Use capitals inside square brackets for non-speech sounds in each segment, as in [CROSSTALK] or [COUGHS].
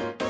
ん?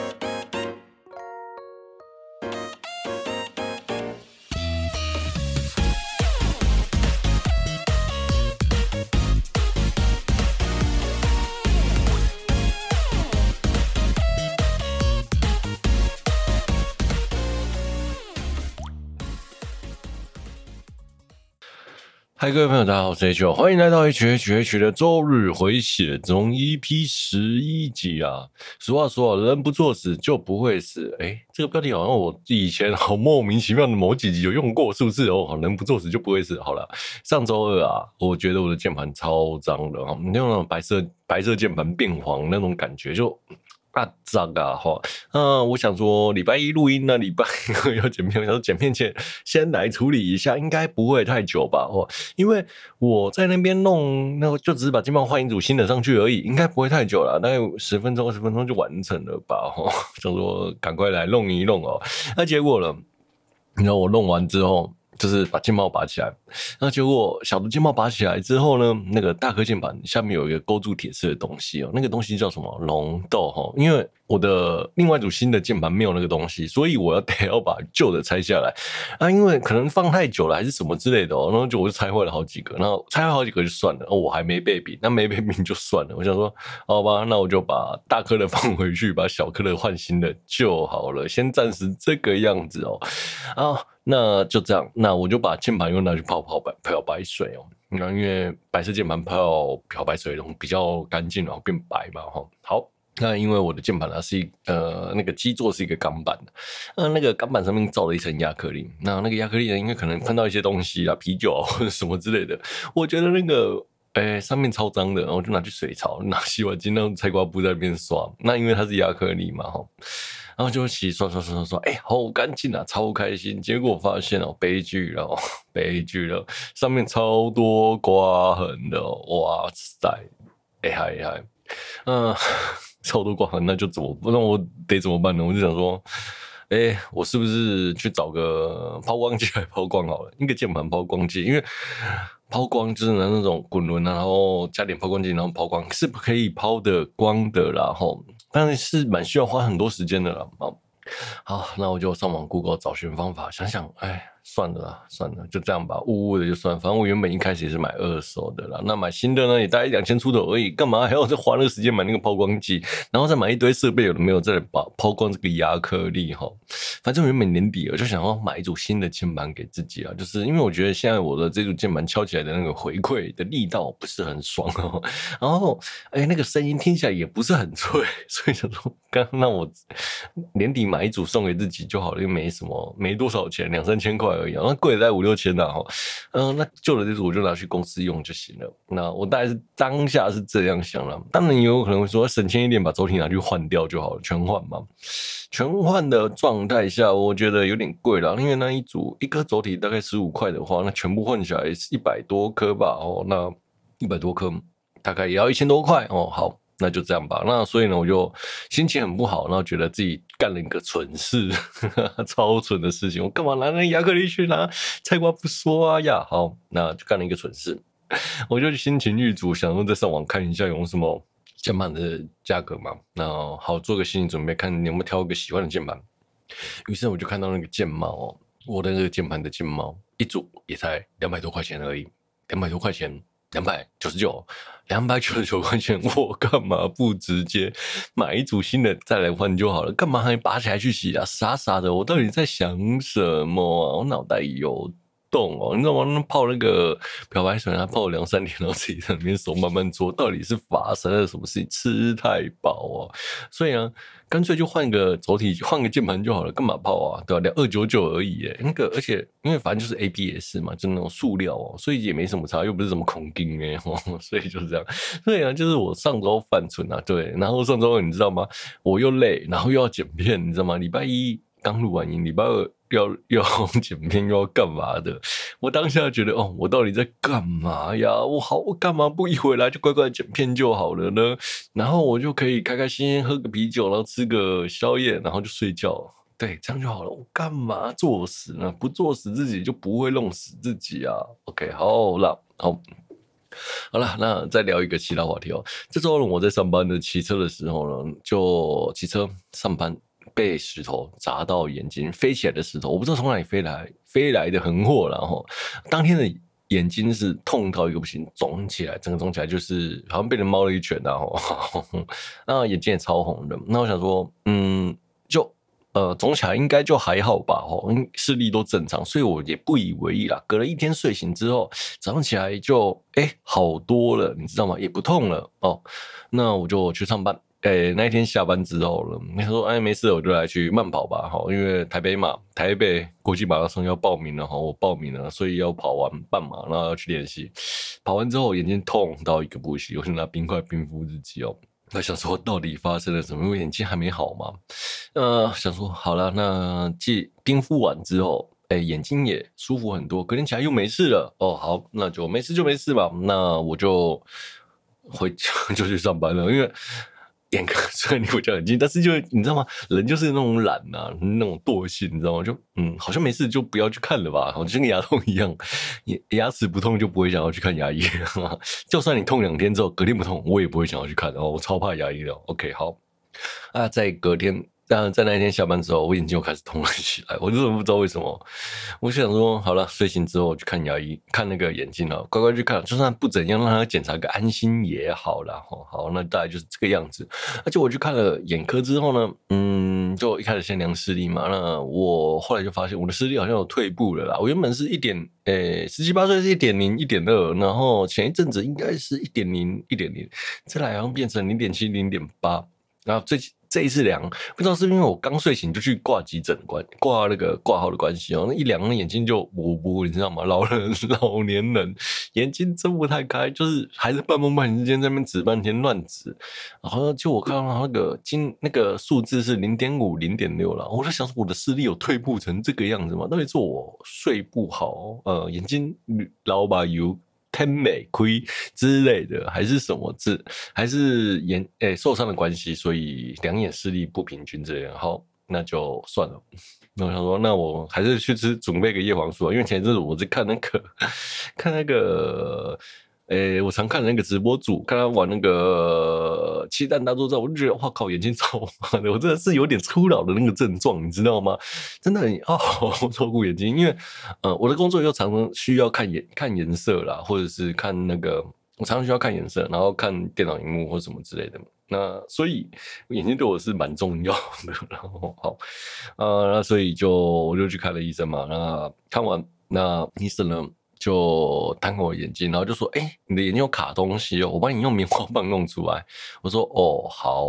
各位朋友，大家好，我是 H，欢迎来到 H H H 的周日回血中 EP 十一集啊。俗话说，人不作死就不会死。哎，这个标题好像我以前好莫名其妙的某几集有用过，是不是？哦，人不作死就不会死。好了，上周二啊，我觉得我的键盘超脏的哈，你用那种白色白色键盘变黄那种感觉就。啊脏啊哈，嗯，我想说礼拜一录音呢，礼拜二 [LAUGHS] 要剪片，我想说剪片前先来处理一下，应该不会太久吧？哦，因为我在那边弄，那就只是把键盘换一组新的上去而已，应该不会太久了，大概十分钟、二十分钟就完成了吧？哈，[LAUGHS] 想说赶快来弄一弄哦，那结果了，你知道我弄完之后。就是把键帽拔起来，那结果小的键帽拔起来之后呢，那个大颗键盘下面有一个勾住铁丝的东西哦，那个东西叫什么？龙豆哈，因为。我的另外一组新的键盘没有那个东西，所以我要得要把旧的拆下来啊，因为可能放太久了还是什么之类的哦，然后就我就拆坏了好几个，然后拆坏好几个就算了，我还没备饼，那没备饼就算了。我想说，好吧，那我就把大颗的放回去，把小颗的换新的就好了，先暂时这个样子哦。啊，那就这样，那我就把键盘又拿去泡泡白漂白水哦，那因为白色键盘泡漂白水比较干净，然后变白嘛，哈，好。那因为我的键盘呢是呃那个基座是一个钢板的，呃那个钢板上面罩了一层亚克力，那那个亚克力呢因为可能碰到一些东西啊啤酒啊或者什么之类的，我觉得那个哎、欸、上面超脏的，然后就拿去水槽拿洗碗巾那种菜瓜布在那边刷，那因为它是亚克力嘛哈，然后就洗刷刷刷刷刷，哎、好干净啊，超开心，结果发现哦悲剧了，悲剧了，上面超多刮痕的，哇塞，哎嗨嗨，嗯。[LAUGHS] 超多刮痕，那就怎么？那我得怎么办呢？我就想说，哎、我是不是去找个抛光机来 [LAUGHS] 抛光好了？一个键盘抛光机，因为抛光就是拿那种滚轮，然后加点抛光剂，然后抛光是不可以抛的光的啦。吼，但是蛮需要花很多时间的啦。好，那我就上网 Google 找寻方法，想想，哎。算了啦，算了，就这样吧，雾雾的就算。反正我原本一开始也是买二手的啦，那买新的呢，也大概两千出头而已，干嘛还要再花那个时间买那个抛光机，然后再买一堆设备，有的没有再把抛光这个亚克力哈。反正原本年底我就想要买一组新的键盘给自己啊，就是因为我觉得现在我的这组键盘敲起来的那个回馈的力道不是很爽哦，然后哎、那个声音听起来也不是很脆，所以想说，刚那我年底买一组送给自己就好了，又没什么，没多少钱，两三千块。而已，那贵在五六千的哈，嗯，那旧的这组我就拿去公司用就行了。那我大概是当下是这样想了，当然也有可能会说省钱一点，把轴体拿去换掉就好了，全换嘛。全换的状态下，我觉得有点贵了，因为那一组一颗轴体大概十五块的话，那全部换下来是一百多颗吧，哦，那一百多颗大概也要一千多块哦，好。那就这样吧。那所以呢，我就心情很不好，然后觉得自己干了一个蠢事，[LAUGHS] 超蠢的事情。我干嘛拿那亚克力去拿？菜瓜不说啊呀。好，那就干了一个蠢事。[LAUGHS] 我就心情郁卒，想说再上网看一下有什么键盘的价格嘛。那好，做个心理准备，看你有没有挑一个喜欢的键盘。于是我就看到那个键帽哦，我的那个键盘的键帽一组也才两百多块钱而已，两百多块钱。两百九十九，两百九十九块钱，[LAUGHS] 我干嘛不直接买一组新的再来换就好了？干嘛还拔起来去洗啊？傻傻的，我到底在想什么啊？我脑袋有。洞哦，你知道吗？那泡那个漂白水，他泡了两三天，然后自己在里面手慢慢搓，到底是发生了什么事情？吃太饱哦，所以呢，干脆就换个轴体，[LAUGHS] 换个键盘就好了，干嘛泡啊？对吧？两二九九而已，哎那个，而且因为反正就是 ABS 嘛，就那种塑料哦，所以也没什么差，又不是什么孔钉诶，所以就是这样。对啊，就是我上周犯蠢啊，对，然后上周你知道吗？我又累，然后又要剪片，你知道吗？礼拜一刚录完音，礼拜二。要 [LAUGHS] 要剪片又要干嘛的？我当下觉得哦，我到底在干嘛呀？我好，我干嘛不一回来就乖乖剪片就好了呢？然后我就可以开开心心喝个啤酒，然后吃个宵夜，然后就睡觉。对，这样就好了。我干嘛作死呢？不作死自己就不会弄死自己啊。OK，好了，好。好了，那再聊一个其他话题哦。这周呢，我在上班的骑车的时候呢，就骑车上班，被石头砸到眼睛，飞起来的石头，我不知道从哪里飞来，飞来的横祸，然后当天的眼睛是痛到一个不行，肿起来，整个肿起来，就是好像被人猫了一拳，然 [LAUGHS] 后那眼睛也超红的。那我想说，嗯，就。呃，肿起来应该就还好吧，哦，视力都正常，所以我也不以为意啦。隔了一天睡醒之后，早上起来就哎、好多了，你知道吗？也不痛了哦。那我就去上班。哎、那一天下班之后了，他说哎没事，我就来去慢跑吧，哈，因为台北马台北国际马拉松要报名了哈，我报名了，所以要跑完半马，然后要去练习。跑完之后眼睛痛到一个不行，我就拿冰块冰敷自己哦。那想说到底发生了什么？因为眼睛还没好嘛。呃，想说好了，那既冰敷完之后，哎、眼睛也舒服很多，隔天起来又没事了。哦，好，那就没事就没事吧。那我就回家，[LAUGHS] 就去上班了，因为。眼科 [LAUGHS] 虽然离我家很近，但是就你知道吗？人就是那种懒啊，那种惰性，你知道吗？就嗯，好像没事就不要去看了吧，好像跟牙痛一样，牙牙齿不痛就不会想要去看牙医。[LAUGHS] 就算你痛两天之后隔天不痛，我也不会想要去看。哦，我超怕牙医的。OK，好啊，在隔天。但在那一天下班之后，我眼睛又开始痛了起来，我真的不知道为什么。我想说，好了，睡醒之后去看牙医，看那个眼睛了，乖乖去看，就算不怎样，让他检查个安心也好了。好，那大概就是这个样子。而且我去看了眼科之后呢，嗯，就一开始先量视力嘛，那我后来就发现我的视力好像有退步了啦。我原本是一点，诶、十七八岁是一点零、一点二，然后前一阵子应该是一点零、一点零，再来好像变成零点七、零点八，然后最近。这一次量，不知道是因为我刚睡醒就去挂急诊关挂那个挂号的关系哦，那一量那眼睛就模糊，你知道吗？老人 [LAUGHS] 老年人眼睛睁不太开，就是还是半梦半醒之间在那边指半天乱指，然后就我看到那个今那个数字是零点五零点六了，我在想我的视力有退步成这个样子吗？到底是我睡不好，呃，眼睛老把油。天美亏之类的，还是什么字，还是眼诶、受伤的关系，所以两眼视力不平均这样。好，那就算了。那我想说，那我还是去吃准备个叶黄素啊，因为前一阵子我在看那个看那个。[LAUGHS] 诶、我常看那个直播主，看他玩那个漆弹大作战，我就觉得哇靠，眼睛超妈的，我真的是有点初老的那个症状，你知道吗？真的很哦，照顾眼睛，因为呃，我的工作又常常需要看颜看颜色啦，或者是看那个，我常常需要看颜色，然后看电脑荧幕或什么之类的。那所以眼睛对我是蛮重要的。然后好，呃，那所以就我就去看了医生嘛。那看完那医生呢？就探看我眼睛，然后就说：“哎、你的眼睛有卡东西哦，我帮你用棉花棒弄出来。”我说：“哦，好。”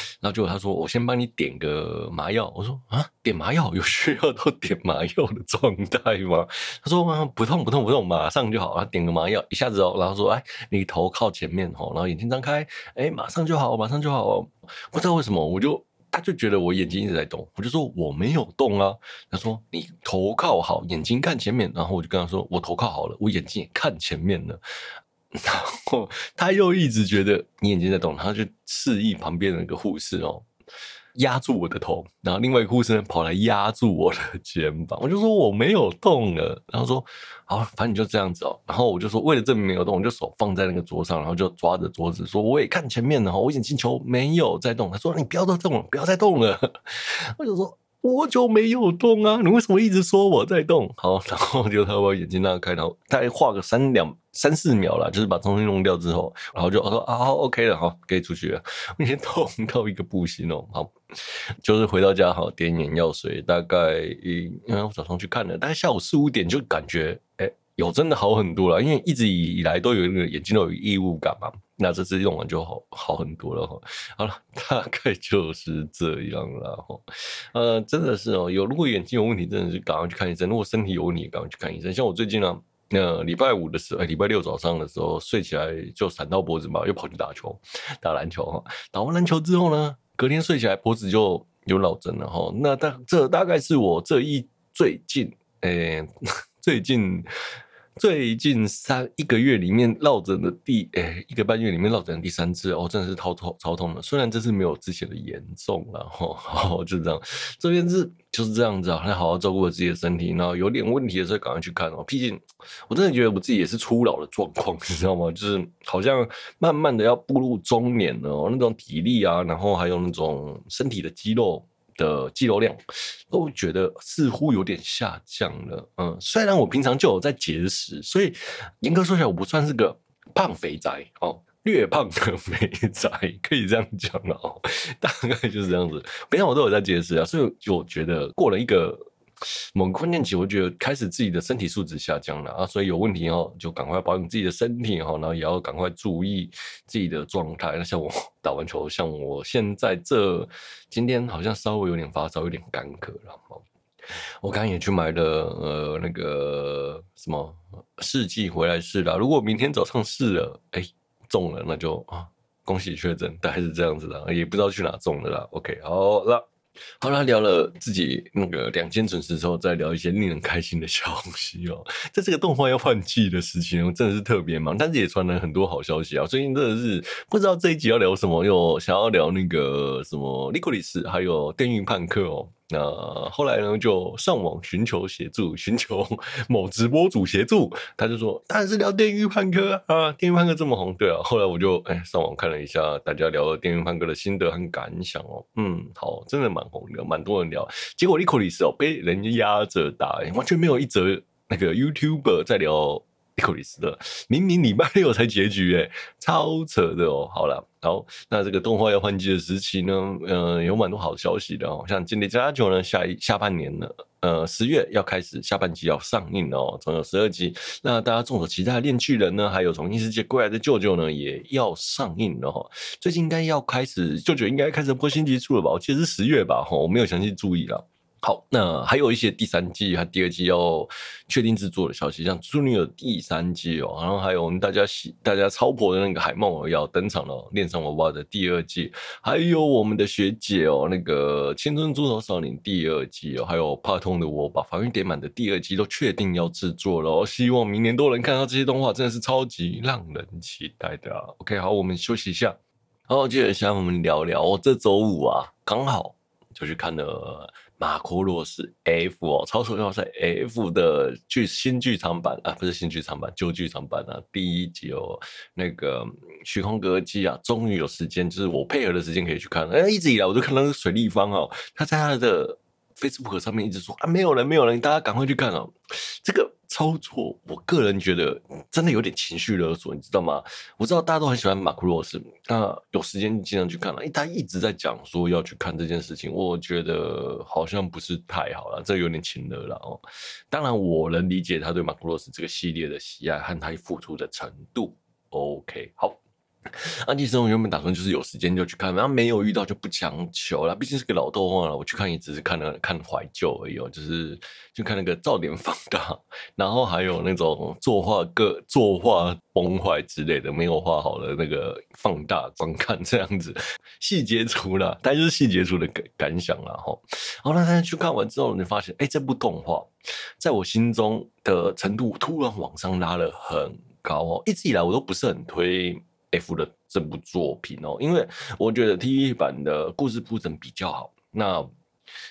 [LAUGHS] 然后结果他说：“我先帮你点个麻药。”我说：“啊，点麻药有需要到点麻药的状态吗？” [LAUGHS] 他说：“啊，不痛不痛不痛，马上就好。”然后点个麻药，一下子哦，然后说：“哎，你头靠前面哦，然后眼睛张开，哎，马上就好，马上就好。”不知道为什么，我就。他就觉得我眼睛一直在动，我就说我没有动啊。他说你头靠好，眼睛看前面。然后我就跟他说我头靠好了，我眼睛也看前面了。[LAUGHS] 然后他又一直觉得你眼睛在动，他就示意旁边的那个护士哦。压住我的头，然后另外一个护士跑来压住我的肩膀，我就说我没有动了，然后说好，反正你就这样子哦，然后我就说为了证明没有动，我就手放在那个桌上，然后就抓着桌子说我也看前面的哈，我眼睛球没有在动，他说你不要再动了，不要再动了，我就说。我就没有动啊！你为什么一直说我在动？好，然后就他把眼睛拉开，然后大概画个三两三四秒啦，就是把东西弄掉之后，然后就说啊好，OK 了，好，可以出去了。我已经痛到一个不行哦。好，就是回到家，好，点眼药水，大概因为我早上去看了，大概下午四五点就感觉哎。有真的好很多了，因为一直以来都有那个眼睛都有异物感嘛，那这次用完就好好很多了哈。好了，大概就是这样了哈。呃，真的是哦，有如果眼睛有问题，真的是赶快去看医生；如果身体有问题，赶快去看医生。像我最近呢，那礼拜五的时候，礼拜六早上的时候睡起来就闪到脖子嘛，又跑去打球，打篮球哈。打完篮球之后呢，隔天睡起来脖子就有老针了哈。那大这大概是我这一最近，哎，[LAUGHS] 最近。最近三一个月里面落枕的第诶、一个半月里面落枕的第三次哦，真的是超痛超痛的。虽然这次没有之前的严重了哈，[LAUGHS] 好就这样，这边是就是这样子啊，要好好照顾自己的身体，然后有点问题的时候赶快去看哦。毕竟我真的觉得我自己也是初老的状况，[LAUGHS] 你知道吗？就是好像慢慢的要步入中年了哦，那种体力啊，然后还有那种身体的肌肉。的肌肉量都觉得似乎有点下降了，嗯，虽然我平常就有在节食，所以严格说起来我不算是个胖肥宅哦，略胖的 [LAUGHS] 肥宅可以这样讲了哦，大概就是这样子。平常我都有在节食啊，所以我觉得过了一个。某个关键期，我觉得开始自己的身体素质下降了啊，所以有问题哦，就赶快保养自己的身体哈，然后也要赶快注意自己的状态。那像我 [LAUGHS] 打完球，像我现在这今天好像稍微有点发烧，有点干咳了。我刚刚也去买了呃那个什么试剂回来试了，如果明天早上试了，哎中了，那就啊恭喜确诊，大概是这样子的，也不知道去哪中的啦。OK，好了。好啦，聊了自己那个两件蠢事之后，再聊一些令人开心的消息哦。在这个动画要换季的时期，真的是特别忙，但是也传来很多好消息啊。最近真的是不知道这一集要聊什么，又想要聊那个什么《利库里斯》，还有《电运叛客》哦。那后来呢，就上网寻求协助，寻求 [LAUGHS] 某直播主协助，他就说：“当然是聊《电驭叛客》啊，《电驭叛客》这么红，对啊。”后来我就哎上网看了一下大家聊《电驭叛客》的心得和感想哦，嗯，好，真的蛮红的，蛮多人聊。结果利克里斯哦被人家压着打，完全没有一则那个 YouTuber 在聊。利克里斯的，明明礼拜六才结局诶，超扯的哦。好了，好，那这个动画要换季的时期呢，呃，有蛮多好消息的哦。像《间谍家家酒》呢，下一下半年呢，呃，十月要开始下半季要上映哦，总有十二集。那大家众所期待的《链锯人》呢，还有从异世界归来的舅舅呢，也要上映了哈。最近应该要开始，舅舅应该开始播新集数了吧？我记得是十月吧？哈，我没有详细注意了。好，那还有一些第三季和第二季要确定制作的消息，像《猪女》的第三季哦，然后还有我们大家喜、大家超婆的那个海梦要登场了，《恋上娃娃》的第二季，还有我们的学姐哦，那个《青春猪头少年》第二季哦，还有怕痛的我把防御点满的第二季都确定要制作了哦，希望明年都能看到这些动画，真的是超级让人期待的。OK，好，我们休息一下，好，接着下我们聊聊，哦这周五啊，刚好就去看了。马库洛斯 F 哦，超时要塞 F 的剧新剧场版啊，不是新剧场版，旧剧场版啊，第一集哦，那个虚空格机啊，终于有时间，就是我配合的时间可以去看了。哎，一直以来我都看到那个水立方哦，他在他的 Facebook 上面一直说啊，没有人，没有人，大家赶快去看哦，这个。操作，我个人觉得真的有点情绪勒索，你知道吗？我知道大家都很喜欢马库洛斯，那有时间经常去看了。哎，他一直在讲说要去看这件事情，我觉得好像不是太好了，这有点情勒了哦。当然，我能理解他对马库洛斯这个系列的喜爱和他付出的程度。OK，好。安吉生，我原本打算就是有时间就去看，然后没有遇到就不强求了。毕竟是个老动画了，我去看也只是看了看怀旧而已哦，就是就看那个噪点放大，然后还有那种作画个作画崩坏之类的，没有画好的那个放大观看这样子，细节出了，但就是细节出的感感想了哈。好，那大家去看完之后，你发现哎，这部动画在我心中的程度突然往上拉了很高哦。一直以来我都不是很推。F 的这部作品哦，因为我觉得 TV 版的故事铺陈比较好，那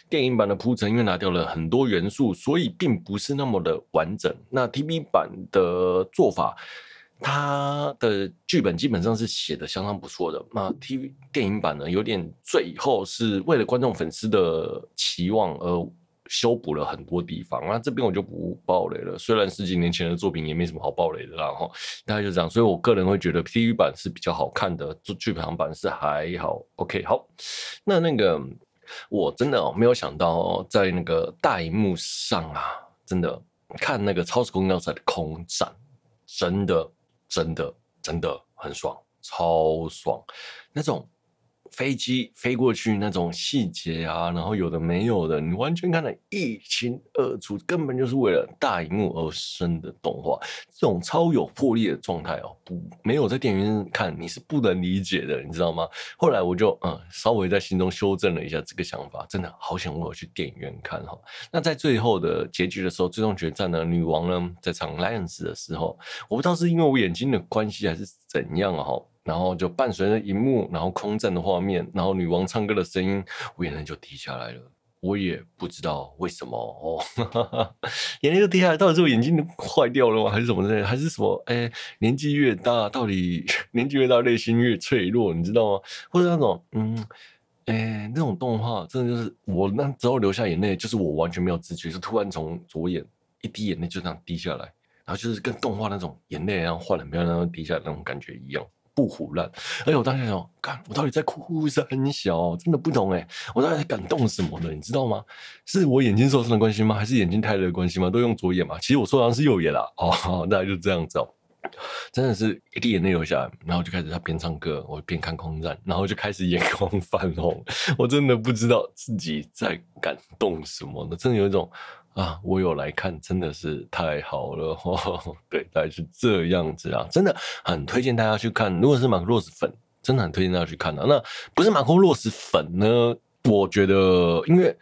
电影版的铺陈因为拿掉了很多元素，所以并不是那么的完整。那 TV 版的做法，它的剧本基本上是写的相当不错的。那 TV 电影版呢，有点最后是为了观众粉丝的期望而。修补了很多地方，那这边我就不爆雷了。虽然十几年前的作品也没什么好爆雷的啦，哈，大概就这样。所以我个人会觉得 TV 版是比较好看的，做剧场版是还好。OK，好，那那个我真的哦没有想到，在那个大荧幕上啊，真的看那个超时空要塞的空战，真的真的真的很爽，超爽，那种飞机飞过去那种细节啊，然后有的没有的，你完全看得一清二楚，根本就是为了大荧幕而生的动画。这种超有魄力的状态哦，不没有在电影院看你是不能理解的，你知道吗？后来我就嗯稍微在心中修正了一下这个想法，真的好想我去电影院看哈。那在最后的结局的时候，最终决战呢，女王呢在唱 Lions 的时候，我不知道是因为我眼睛的关系还是怎样哈。然后就伴随着荧幕，然后空战的画面，然后女王唱歌的声音，我眼泪就滴下来了。我也不知道为什么哦，哈哈哈眼泪就滴下来，到底是我眼睛坏掉了吗？还是什么之类？还是什么？哎，年纪越大，到底年纪越大，内心越脆弱，你知道吗？或者那种，嗯，哎，那种动画，真的就是我那时候流下眼泪，就是我完全没有知觉，就突然从左眼一滴眼泪就这样滴下来，然后就是跟动画那种眼泪一样换了没有然后滴下来那种感觉一样。不唬烂，而且我当时想，看，我到底在哭是很小，真的不懂哎，我到底在感动什么呢？你知道吗？是我眼睛受伤的关系吗？还是眼睛太热的关系吗？都用左眼嘛，其实我受伤是右眼啦。哦，[LAUGHS] 大概就这样子哦，真的是一滴眼泪流下来，然后就开始他边唱歌，我边看空战，然后就开始眼眶泛红，我真的不知道自己在感动什么呢，真的有一种。啊，我有来看，真的是太好了，[LAUGHS] 呵呵，对，大概是这样子啊，真的很推荐大家去看。如果是马克洛斯粉，真的很推荐大家去看啊。那不是马克洛斯粉呢？我觉得，因为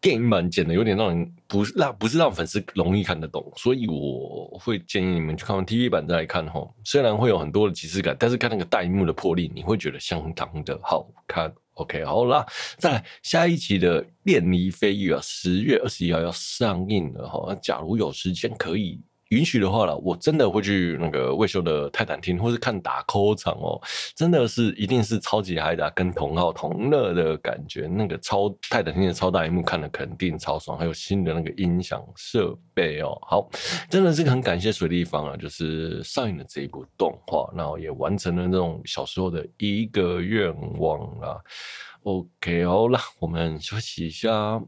电影版剪的有点让人不是让不是让粉丝容易看得懂，所以我会建议你们去看完 TV 版再来看哈。虽然会有很多的即视感，但是看那个大荧幕的魄力，你会觉得相当的好看。OK，好啦，再来下一集的《恋离飞跃》啊，十月二十一号要上映了哈。假如有时间可以允许的话了，我真的会去那个未修的泰坦厅，或是看打 call 场哦。真的是一定是超级嗨的，跟同号同乐的感觉。那个超泰坦厅的超大荧幕看的肯定超爽，还有新的那个音响设备哦。好，真的是很感谢水立方啊，就是上映了这一部动画，然后也完成了那种小时候的一个愿望啊。OK，好了，我们休息一下。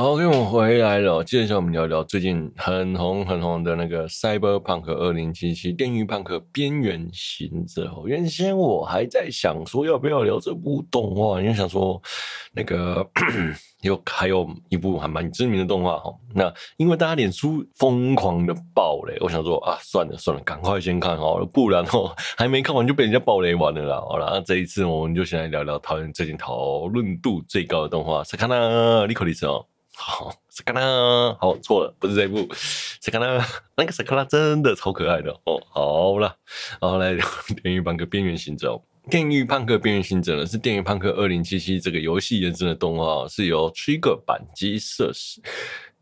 好，OK，我们回来了。接下来我们聊聊最近很红很红的那个《Cyberpunk 2077》《电驭判客：边缘行者》。原先我还在想说要不要聊这部动画，因为想说那个 [COUGHS] 有还有一部还蛮知名的动画哈。那因为大家脸书疯狂的爆雷，我想说啊，算了算了，赶快先看好了，不然哦 [LAUGHS] 还没看完就被人家爆雷完了啦。好了，那这一次我们就先来聊聊讨论最近讨论度最高的动画《萨卡纳莉可莉丝》哦。好，萨卡纳，好，错了，不是这一部，萨卡拉，那个萨卡拉真的超可爱的哦。好了，然后来聊《电驭判客：边缘行者》。《电狱胖克：边缘行者》呢是《电狱胖克二零七七》这个游戏延伸的动画，是由 Trigger 板机设施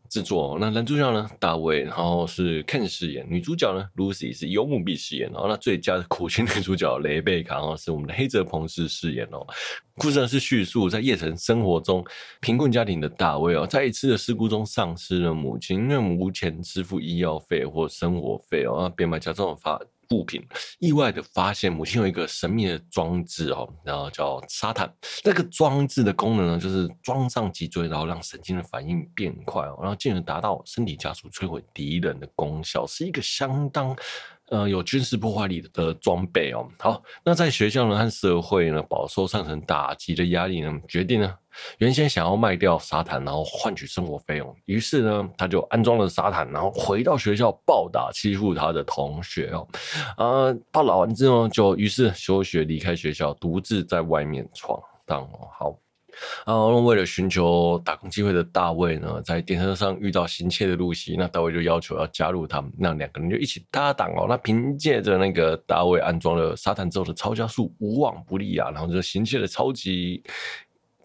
制作，那男主角呢，大卫，然后是 Ken 饰演；女主角呢，Lucy 是尤木碧饰演。然后那最佳的苦情女主角雷贝卡，然后是我们的黑泽朋士饰演哦。故事呢是叙述在夜城生活中贫困家庭的大卫哦，在一次的事故中丧失了母亲，因为无钱支付医药费或生活费哦，那变卖家中发。物品意外的发现，母亲有一个神秘的装置哦，然后叫沙坦。那个装置的功能呢，就是装上脊椎，然后让神经的反应变快哦，然后进而达到身体加速摧毁敌人的功效，是一个相当。呃，有军事破坏力的装备哦。好，那在学校呢和社会呢饱受上层打击的压力呢，决定呢原先想要卖掉沙坦，然后换取生活费用。于是呢，他就安装了沙坦，然后回到学校暴打欺负他的同学哦。呃，暴打完之后就于是休学离开学校，独自在外面闯荡哦。好。然后为了寻求打工机会的大卫呢，在电车上遇到行窃的露西，那大卫就要求要加入他们，那两个人就一起搭档哦。那凭借着那个大卫安装了沙滩之后的超加速，无往不利啊，然后就行窃的超级。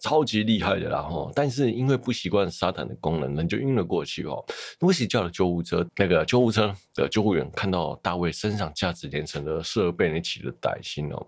超级厉害的啦哈，但是因为不习惯沙坦的功能，人就晕了过去哦。露西叫了救护车，那个救护车的救护员看到大卫身上价值连城的设备，你起了歹心哦。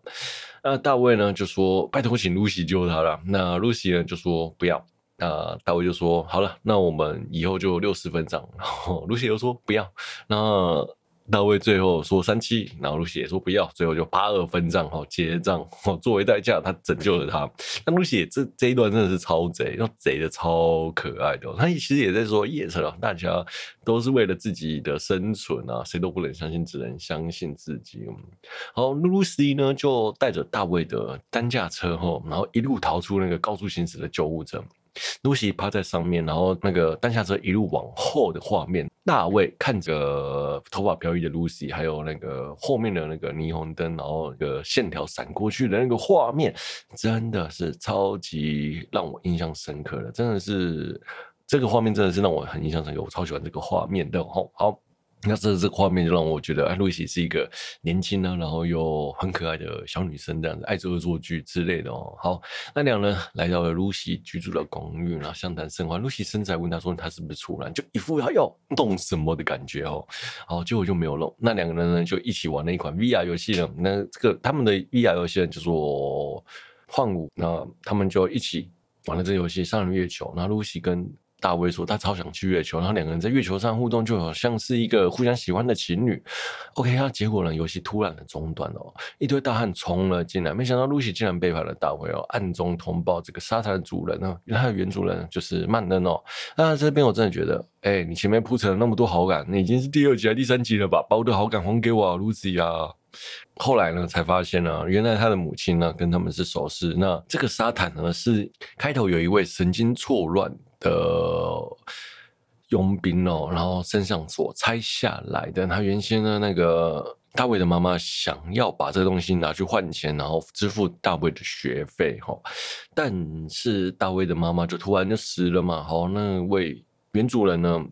那大卫呢就说：“拜托，请露西救他了。”那露西呢就说：“不要。”那大卫就说：“好了，那我们以后就六十分账。”然后露西又说：“不要。”那大卫最后说三七，然后露西也说不要，最后就八二分账哈结账哦，[LAUGHS] 作为代价他拯救了他。那露西这这一段真的是超贼，又贼的超可爱的。他其实也在说，夜城啊，大家都是为了自己的生存啊，谁都不能相信，只能相信自己。好，露西呢就带着大卫的担架车哈，然后一路逃出那个高速行驶的救护车。露西趴在上面，然后那个担下车一路往后的画面，大卫看着头发飘逸的露西，还有那个后面的那个霓虹灯，然后那个线条闪过去的那个画面，真的是超级让我印象深刻的，真的是这个画面真的是让我很印象深刻，我超喜欢这个画面的。好，好。那这这画面就让我觉得，哎，露西是一个年轻呢，然后又很可爱的小女生，这样子，爱做恶作剧之类的哦。好，那两人来到了露西居住的公寓，然后相谈甚欢。露西身材问他说：“他是不是处男？”就一副要要弄什么的感觉哦。好，结果就没有弄。那两个人呢，就一起玩了一款 VR 游戏呢。那这个他们的 VR 游戏呢，叫做幻舞。那他们就一起玩了这游戏，上了月球。那露西跟大卫说他超想去月球，然后两个人在月球上互动，就好像是一个互相喜欢的情侣。OK，那结果呢？游戏突然的中断了，一堆大汉冲了进来，没想到露西竟然背叛了大卫哦，暗中通报这个沙滩的主人呢，原来他的原主人就是曼恩哦。那这边我真的觉得，哎、你前面铺陈了那么多好感，你已经是第二集还是第三集了吧？把我的好感还给我啊，露西啊！后来呢，才发现呢，原来他的母亲呢跟他们是熟识。那这个沙滩呢，是开头有一位神经错乱的佣兵哦，然后身上所拆下来的。他原先呢，那个大卫的妈妈想要把这个东西拿去换钱，然后支付大卫的学费哈。但是大卫的妈妈就突然就死了嘛，好，那位原主人呢？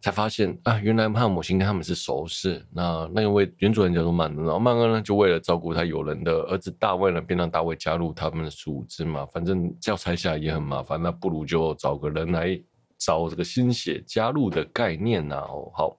才发现啊，原来他的母亲跟他们是熟识。那那位原主人叫做曼恩，然后曼恩呢，就为了照顾他友人的儿子大卫呢，便让大卫加入他们的组织嘛。反正要拆下来也很麻烦，那不如就找个人来找这个新血加入的概念呐。哦，好，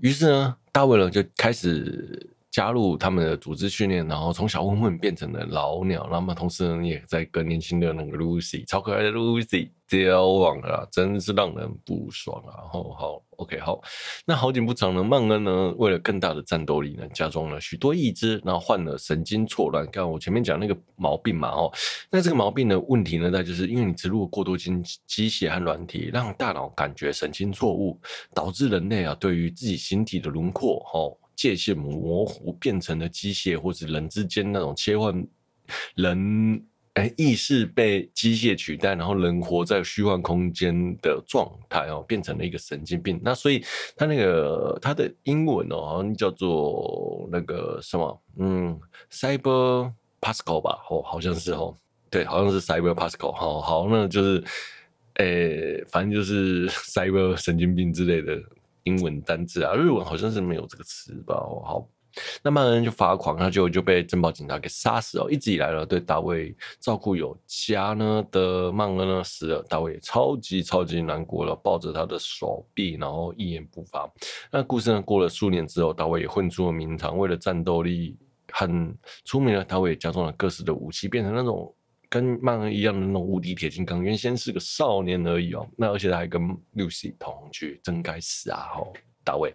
于是呢，大卫呢就开始加入他们的组织训练，然后从小混混变成了老鸟。那么同时呢，也在跟年轻的那个露西，超可爱的露西。交往啊，真是让人不爽啊！好好，OK，好。那好景不长呢，曼恩呢，为了更大的战斗力呢，加装了许多义肢，然后患了神经错乱。刚我前面讲那个毛病嘛，哦，那这个毛病的问题呢，那就是因为你植入过多机机械和软体，让大脑感觉神经错误，导致人类啊，对于自己形体的轮廓，哦，界限模糊，变成了机械或者人之间那种切换人。哎，意识被机械取代，然后人活在虚幻空间的状态哦，变成了一个神经病。那所以他那个他的英文哦，好像叫做那个什么，嗯，Cyber Pascal 吧，哦，好像是哦，对，好像是 Cyber Pascal。好好，那就是，诶，反正就是 [LAUGHS] Cyber 神经病之类的英文单字啊，日文好像是没有这个词吧？好。那曼恩就发狂，他就就被珍宝警察给杀死了。一直以来呢，对大卫照顾有加呢的曼恩呢死了，大卫也超级超级难过了，抱着他的手臂，然后一言不发。那故事呢，过了数年之后，大卫也混出了名堂，为了战斗力很出名了。大卫也加装了各式的武器，变成那种跟曼恩一样的那种无敌铁金刚。原先是个少年而已哦，那而且他还跟露西同居，真该死啊！吼。大卫，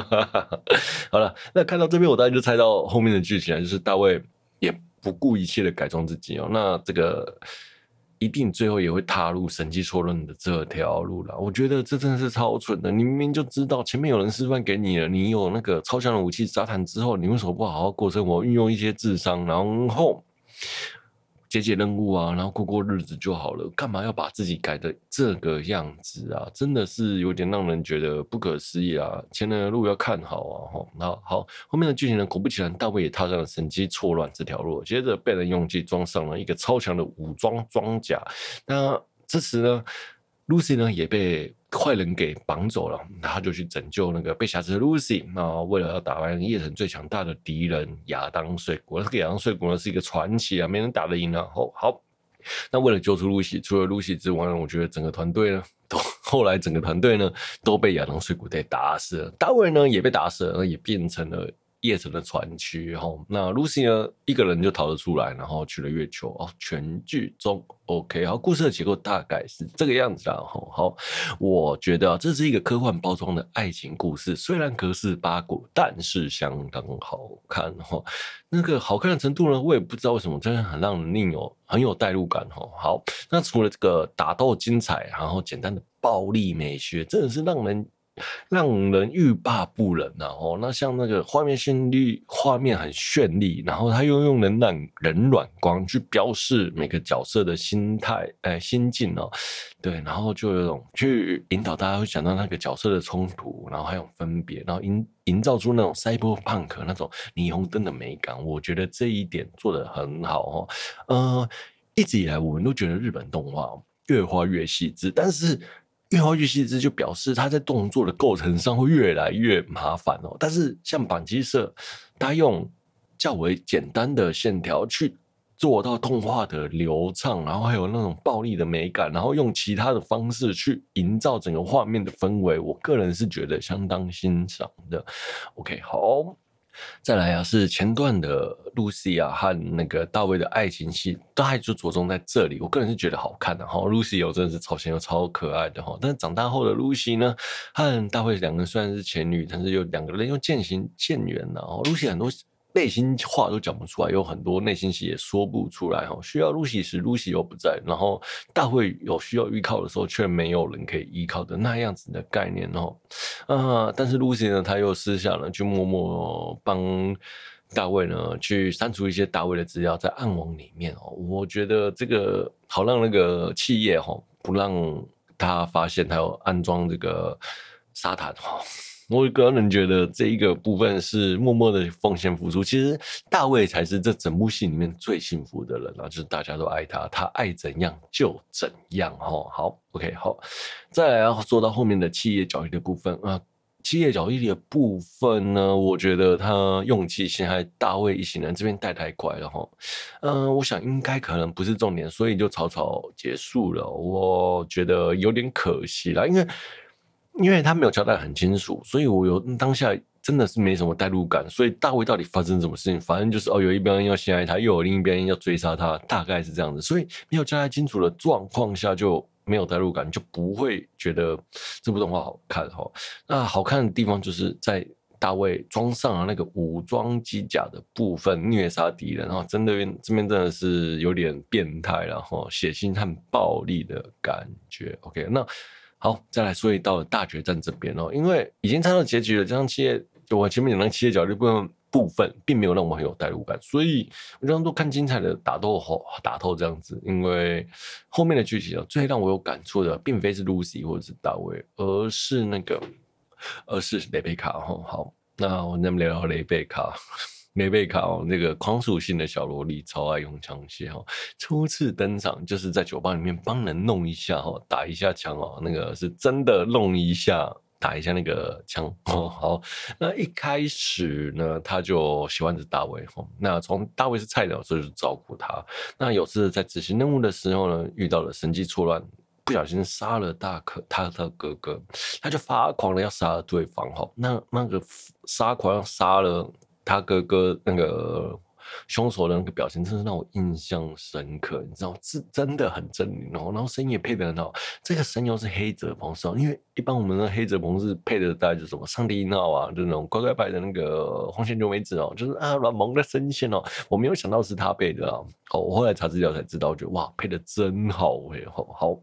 [LAUGHS] 好了，那看到这边，我当然就猜到后面的剧情了，就是大卫也不顾一切的改装自己哦。那这个一定最后也会踏入神机错乱的这条路了。我觉得这真的是超蠢的。你明明就知道前面有人示范给你了，你有那个超强的武器沙坦之后，你为什么不好好过生活，运用一些智商，然后？解解任务啊，然后过过日子就好了，干嘛要把自己改的这个样子啊？真的是有点让人觉得不可思议啊！前面的路要看好啊！吼，那好，后面的剧情呢？果不其然，大卫也踏上了神经错乱这条路，接着被人用计装上了一个超强的武装装甲。那这时呢，露西呢也被。坏人给绑走了，他就去拯救那个被挟持的露西。那为了要打败夜城最强大的敌人亚当碎骨，这个亚当碎骨呢是一个传奇啊，没人打得赢啊。好，好，那为了救出露西，除了露西之外呢，我觉得整个团队呢，[LAUGHS] 都后来整个团队呢都被亚当碎骨给打死了。大卫呢也被打死了，也变成了叶城的船区哈。那 Lucy 呢，一个人就逃了出来，然后去了月球哦。全剧终 OK，好，故事的结构大概是这个样子啊。好，好，我觉得这是一个科幻包装的爱情故事，虽然格式八股，但是相当好看哈。那个好看的程度呢，我也不知道为什么，真的很让人令有很有代入感哈。好，那除了这个打斗精彩，然后简单的暴力美学，真的是让人。让人欲罢不能啊！哦，那像那个画面绚丽，画面很绚丽，然后他又用冷暖冷暖光去标示每个角色的心态、哎心境哦，对，然后就有种去引导大家会想到那个角色的冲突，然后还有分别，然后营营造出那种赛博朋克那种霓虹灯的美感，我觉得这一点做得很好哦。呃，一直以来我们都觉得日本动画越画越细致，但是。越画越细致，就表示它在动作的构成上会越来越麻烦哦。但是像板机社，它用较为简单的线条去做到动画的流畅，然后还有那种暴力的美感，然后用其他的方式去营造整个画面的氛围，我个人是觉得相当欣赏的。OK，好。再来啊，是前段的露西啊和那个大卫的爱情戏，大概就着重在这里。我个人是觉得好看的哈，露西有真的是超仙又超可爱的哈。但是长大后的露西呢，和大卫两个人虽然是前女，但是有两个人又渐行渐远了。哦露西很多。内心话都讲不出来，有很多内心戏也说不出来哈。需要露西时，露西又不在，然后大卫有需要依靠的时候，却没有人可以依靠的那样子的概念哦。啊，但是露西呢，他又私下呢，就默默帮大卫呢去删除一些大卫的资料在暗网里面哦。我觉得这个好让那个企业哈不让他发现他有安装这个沙坦哈。我个人觉得这一个部分是默默的奉献付出。其实大卫才是这整部戏里面最幸福的人啊，就是大家都爱他，他爱怎样就怎样哈。好，OK，好，再来要说到后面的企业角力的部分啊，企业角力的部分呢，我觉得他用气陷害大卫一行人这边带太快了哈。嗯，我想应该可能不是重点，所以就草草结束了。我觉得有点可惜啦，因为。因为他没有交代很清楚，所以我有当下真的是没什么代入感。所以大卫到底发生什么事情？反正就是哦，有一边要陷害他，又有另一边要追杀他，大概是这样子。所以没有交代清楚的状况下，就没有代入感，就不会觉得这部动画好看哈。那好看的地方就是在大卫装上了那个武装机甲的部分，虐杀敌人，然后真的这边真的是有点变态，然后血腥和暴力的感觉。OK，那。好，再来说一道大决战这边哦，因为已经猜到结局了，这样企业我前面讲那企业角力部分部分，并没有让我很有代入感，所以我这样都看精彩的打斗后打透这样子，因为后面的剧情哦最让我有感触的，并非是 Lucy 或者是大卫，而是那个，而是雷贝卡哈。好，那我们聊聊雷贝卡。梅贝卡哦，那个狂属性的小萝莉，超爱用枪械哈。初次登场就是在酒吧里面帮人弄一下哈，打一下枪哦，那个是真的弄一下，打一下那个枪哦。[LAUGHS] 好，那一开始呢，他就喜欢着大卫哈。那从大卫是菜鸟，所以就照顾他。那有次在执行任务的时候呢，遇到了神机错乱，不小心杀了大可他的哥哥，他就发狂了，要杀了对方哈。那那个杀狂要杀了。他哥哥那个凶手的那个表情，真是让我印象深刻。你知道，是真的很狰狞哦。然后声音也配得很好。这个声优是黑泽朋士，因为一般我们的黑泽朋是配的大概就是什么上帝音号啊，就那种乖乖牌的那个红线九美子哦，就是啊软萌的声线哦。我没有想到是他配的啊。哦，我后来查资料才知道，觉得哇，配的真好哎。好，好。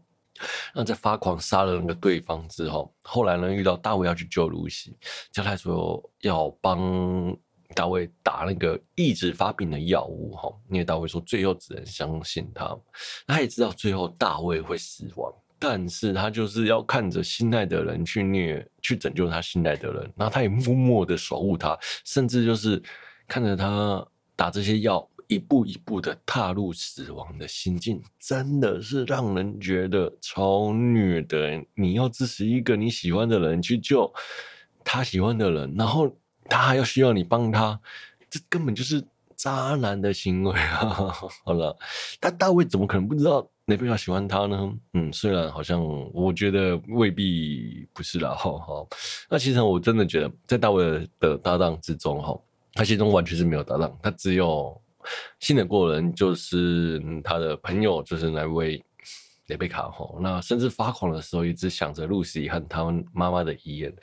那在发狂杀了那个对方之后，后来呢遇到大卫要去救露西，叫他说要帮。大卫打那个抑制发病的药物，哈，因为大卫说最后只能相信他，他也知道最后大卫会死亡，但是他就是要看着心爱的人去虐，去拯救他心爱的人，然后他也默默的守护他，甚至就是看着他打这些药，一步一步的踏入死亡的心境，真的是让人觉得超虐的。你要支持一个你喜欢的人去救他喜欢的人，然后。他还要需要你帮他，这根本就是渣男的行为啊！[LAUGHS] 好了，但大卫怎么可能不知道雷贝卡喜欢他呢？嗯，虽然好像我觉得未必不是啦。哈，哈，那其实我真的觉得，在大卫的搭档之中，哈，他心中完全是没有搭档，他只有信得过人，就是他的朋友，就是那位雷贝卡哈。那甚至发狂的时候，一直想着露西和他们妈妈的遗言。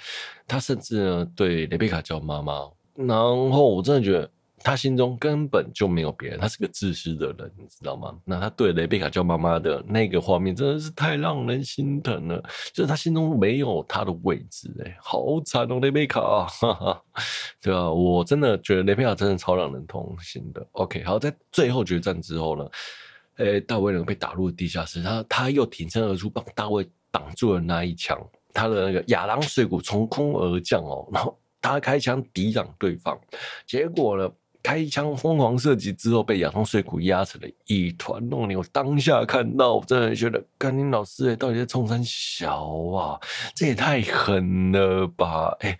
他甚至呢对雷贝卡叫妈妈。然后我真的觉得。他心中根本就没有别人，他是个自私的人，你知道吗？那他对雷贝卡叫妈妈的那个画面，真的是太让人心疼了。就是他心中没有他的位置，哎，好惨哦，雷贝卡，哈哈，对啊，我真的觉得雷贝卡真的超让人痛心的。OK，好，在最后决战之后呢，诶，大卫呢被打入地下室，他他又挺身而出，帮大卫挡住了那一枪，他的那个亚当碎骨从空而降哦，然后他开枪抵挡对方，结果呢？开枪疯狂射击之后，被亚当碎骨压成了一团弄泥。我当下看到，我真的觉得甘宁老师哎，到底在冲山小啊？这也太狠了吧！哎、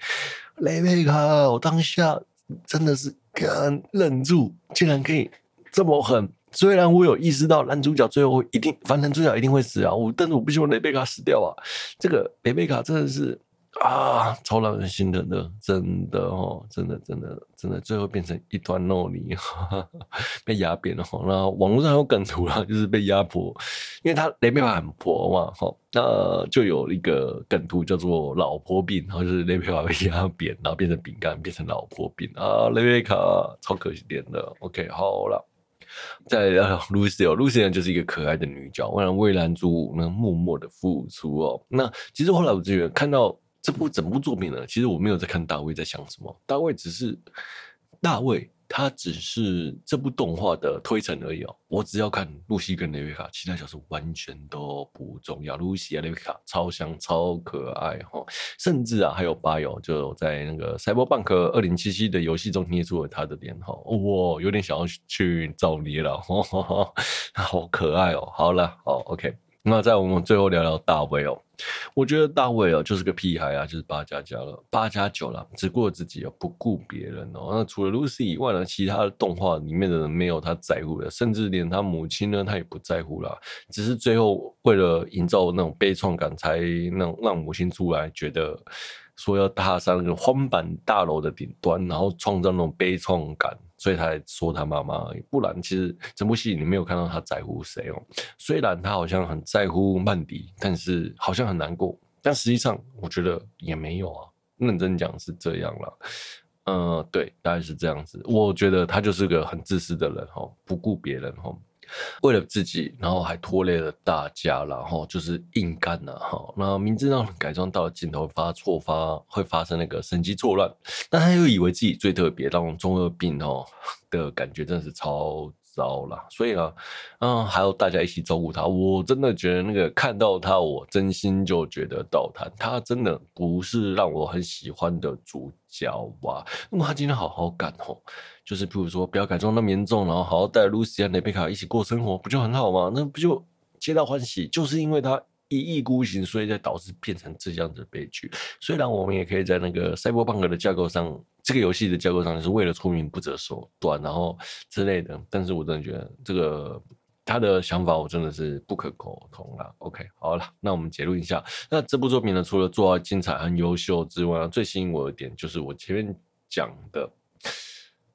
雷贝卡，我当下真的是敢忍住，竟然可以这么狠。虽然我有意识到男主角最后一定，反正男主角一定会死啊，我但是我不希望雷贝卡死掉啊。这个雷贝卡真的是。啊，超让人心疼的，真的哦，真的，真的，真的，最后变成一团肉泥，[LAUGHS] 被压扁了哈。那网络上有梗图啦，就是被压迫，因为他雷贝卡很婆嘛，哈，那就有一个梗图叫做“老婆饼”，然后就是雷贝卡被压扁，然后变成饼干，变成老婆饼啊，雷贝卡超可惜点的。OK，好了，再来露西哦，露西就是一个可爱的女角，为了为男主呢默默的付出哦。那其实后来我觉得看到。这部整部作品呢，其实我没有在看大卫在想什么，大卫只是大卫，它只是这部动画的推陈而已哦。我只要看露西跟雷贝卡，其他角色完全都不重要。露西啊，雷贝卡超香超可爱哈，甚至啊还有巴友就在那个赛博朋克二零七七的游戏中捏出了他的脸哈，哇，有点想要去造捏了，哈、哦、哈 [LAUGHS] 好可爱哦。好了，好 OK。那在我们最后聊聊大卫哦，我觉得大卫哦就是个屁孩啊，就是八加加了，八加九了，只顾自己哦，不顾别人哦。那除了露西以外呢，其他的动画里面的人没有他在乎的，甚至连他母亲呢，他也不在乎啦。只是最后为了营造那种悲怆感，才让让母亲出来，觉得说要踏上那个荒坂大楼的顶端，然后创造那种悲怆感。所以他才说他妈妈而已，不然其实整部戏你没有看到他在乎谁哦。虽然他好像很在乎曼迪，但是好像很难过。但实际上我觉得也没有啊，认真讲是这样了。嗯，对，大概是这样子。我觉得他就是个很自私的人哦，不顾别人哦。为了自己，然后还拖累了大家，然后就是硬干了哈。那明知道改装到了尽头发错发会发生那个神经错乱，但他又以为自己最特别，那种中二病哦的感觉真的是超。糟了，所以呢，嗯，还有大家一起照顾他，我真的觉得那个看到他，我真心就觉得到他，他真的不是让我很喜欢的主角哇。那么他今天好好干哦，就是比如说不要改装那么严重，然后好好带露西和雷贝卡一起过生活，不就很好吗？那不就皆大欢喜？就是因为他。一意孤行，所以才导致变成这样子的悲剧。虽然我们也可以在那个赛博朋克的架构上，这个游戏的架构上是为了出名不择手段，然后之类的。但是我真的觉得这个他的想法，我真的是不可沟通了。OK，好了，那我们结论一下。那这部作品呢，除了做到精彩和优秀之外，最吸引我的点就是我前面讲的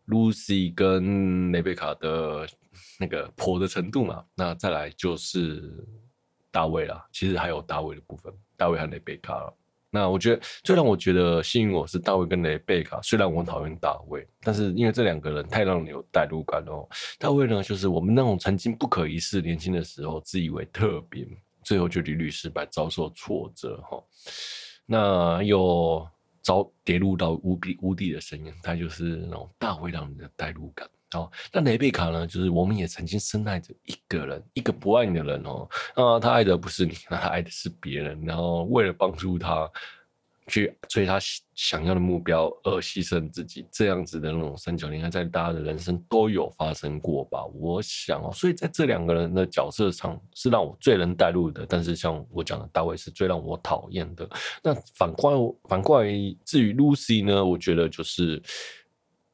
露西跟雷贝卡的那个婆的程度嘛。那再来就是。大卫啦，其实还有大卫的部分，大卫和雷贝卡了。那我觉得最让我觉得吸引我是大卫跟雷贝卡。虽然我很讨厌大卫，但是因为这两个人太让人有代入感哦。大卫呢，就是我们那种曾经不可一世、年轻的时候自以为特别，最后就屡屡失败、遭受挫折哈。那又遭跌入到无比无底的深渊，他就是那种大灰狼的代入感。哦，那雷贝卡呢？就是我们也曾经深爱着一个人，一个不爱你的人哦。啊，他爱的不是你，那他爱的是别人。然后为了帮助他去追他想要的目标而牺牲自己，这样子的那种三角恋爱，在大家的人生都有发生过吧？我想哦，所以在这两个人的角色上是让我最能带入的。但是像我讲的，大卫是最让我讨厌的。那反过来，反过来，至于露西呢？我觉得就是。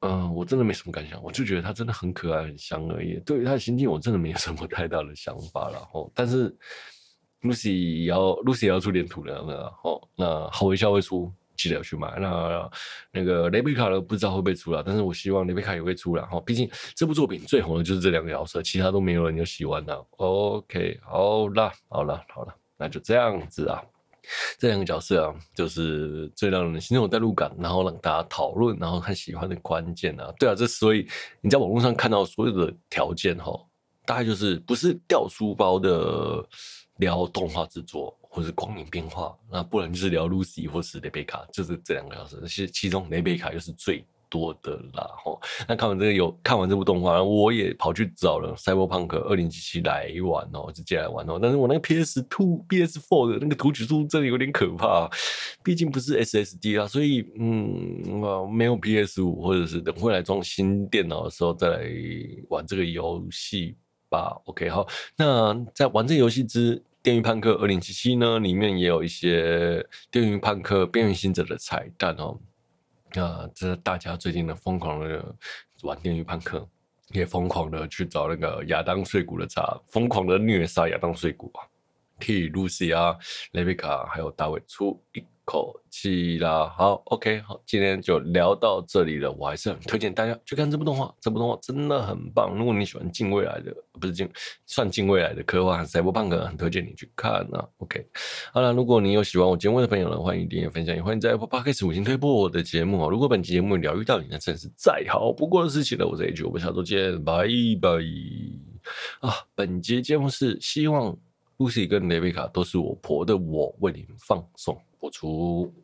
嗯，我真的没什么感想，我就觉得他真的很可爱、很香而已。对于他的心境，我真的没有什么太大的想法然后，但是露西也要露西也要出点土了，那吼，那好微笑会出，记得要去买。那那个雷贝卡呢，不知道会不会出了，但是我希望雷贝卡也会出了哈。毕竟这部作品最红的就是这两个角色，其他都没有人有喜欢的。OK，好啦，好啦，好啦，那就这样子啊。这两个角色啊，就是最让人心中有代入感，然后让大家讨论，然后看喜欢的关键啊。对啊，这所以你在网络上看到所有的条件哈，大概就是不是掉书包的聊动画制作，或是光影变化，那不然就是聊 Lucy 或是雷贝卡，就是这两个角色。其其中雷贝卡又是最。多的啦，吼！那看完这个有看完这部动画，我也跑去找了《Cyberpunk 2077》来玩哦，直接来玩哦。但是我那个 PS Two、PS Four 的那个读取速度真的有点可怕，毕竟不是 SSD 啊，所以嗯，没有 PS 五，或者是等会来装新电脑的时候再来玩这个游戏吧。OK，好，那在玩这游戏之《电驭叛客2077》呢，里面也有一些《电驭叛客：边缘行者》的彩蛋哦。啊，这大家最近的疯狂的玩电驭叛客，也疯狂的去找那个亚当碎骨的渣，疯狂的虐杀亚当碎骨啊，替露西亚、雷贝卡还有大卫出一口气啦，好，OK，好，今天就聊到这里了。我还是很推荐大家去看这部动画，这部动画真的很棒。如果你喜欢近未来的，不是近，算近未来的科幻赛博朋克，很推荐你去看啊。OK，好了，如果你有喜欢我节目的朋友呢，欢迎订阅分享，也欢迎在 Apple Podcast 五星推播我的节目啊。如果本期节目疗愈到你，那真是再好不过的事情了。我是 H，我们下周见，拜拜。啊，本节节目是希望 Lucy 跟雷贝卡都是我婆的我为你们放送。我出。